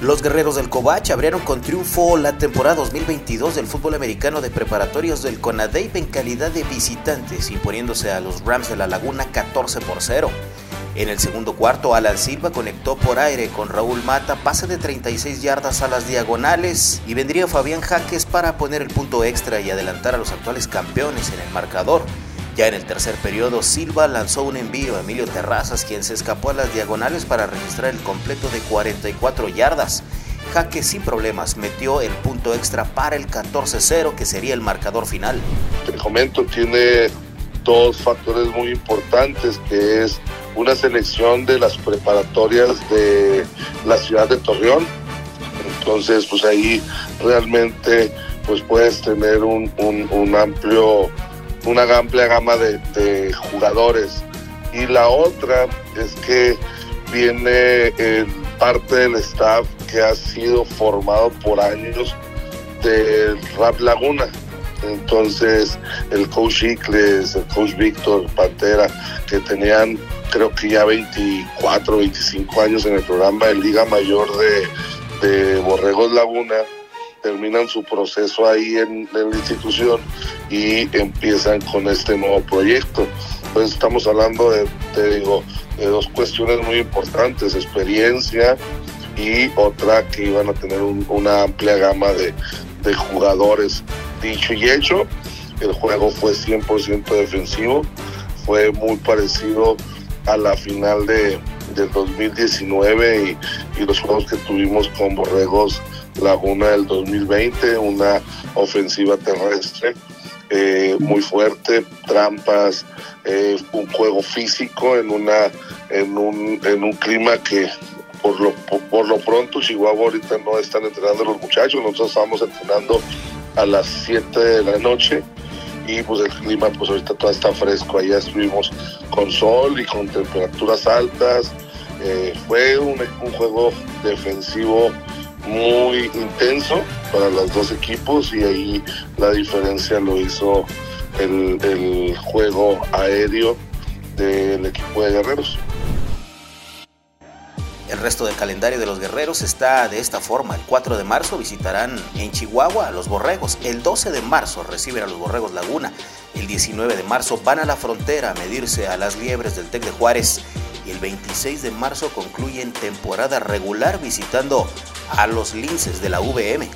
Los guerreros del Cobach abrieron con triunfo la temporada 2022 del fútbol americano de preparatorios del CONADEIP en calidad de visitantes, imponiéndose a los Rams de la Laguna 14 por 0. En el segundo cuarto, Alan Silva conectó por aire con Raúl Mata, pase de 36 yardas a las diagonales y vendría Fabián Jaques para poner el punto extra y adelantar a los actuales campeones en el marcador. Ya en el tercer periodo, Silva lanzó un envío a Emilio Terrazas, quien se escapó a las diagonales para registrar el completo de 44 yardas. Jaque sin problemas metió el punto extra para el 14-0, que sería el marcador final. El comento tiene dos factores muy importantes, que es una selección de las preparatorias de la ciudad de Torreón. Entonces, pues ahí realmente pues puedes tener un, un amplio una amplia gama de, jugadores. Y la otra es que viene parte del staff que ha sido formado por años del Rap Laguna. Entonces, el coach Icles, el coach Víctor Pantera, que tenían creo que ya 24, 25 años en el programa de Liga Mayor de, de Borregos Laguna, terminan su proceso ahí en, la institución y empiezan con este nuevo proyecto. Entonces estamos hablando de, te digo, de dos cuestiones muy importantes, experiencia y otra que iban a tener una amplia gama de, de jugadores. Dicho y hecho, el juego fue 100% defensivo, fue muy parecido a la final de, del 2019 y, y los juegos que tuvimos con Borregos Laguna del 2020, una ofensiva terrestre eh, muy fuerte, trampas, eh, un juego físico en, una, en, un, en un clima que por lo, por, lo pronto Chihuahua ahorita no están entrenando los muchachos, nosotros estamos entrenando a las 7 de la noche y pues el clima pues ahorita todo está fresco, allá estuvimos con sol y con temperaturas altas, eh, fue un, juego defensivo muy intenso para los dos equipos y ahí la diferencia lo hizo el juego aéreo del equipo de Guerreros. El resto del calendario de los guerreros está de esta forma. El 4 de marzo visitarán en Chihuahua a los Borregos. El 12 de marzo reciben a los Borregos Laguna. El 19 de marzo van a la frontera a medirse a las liebres del Tec de Juárez. Y el 26 de marzo concluyen temporada regular visitando a los linces de la VM.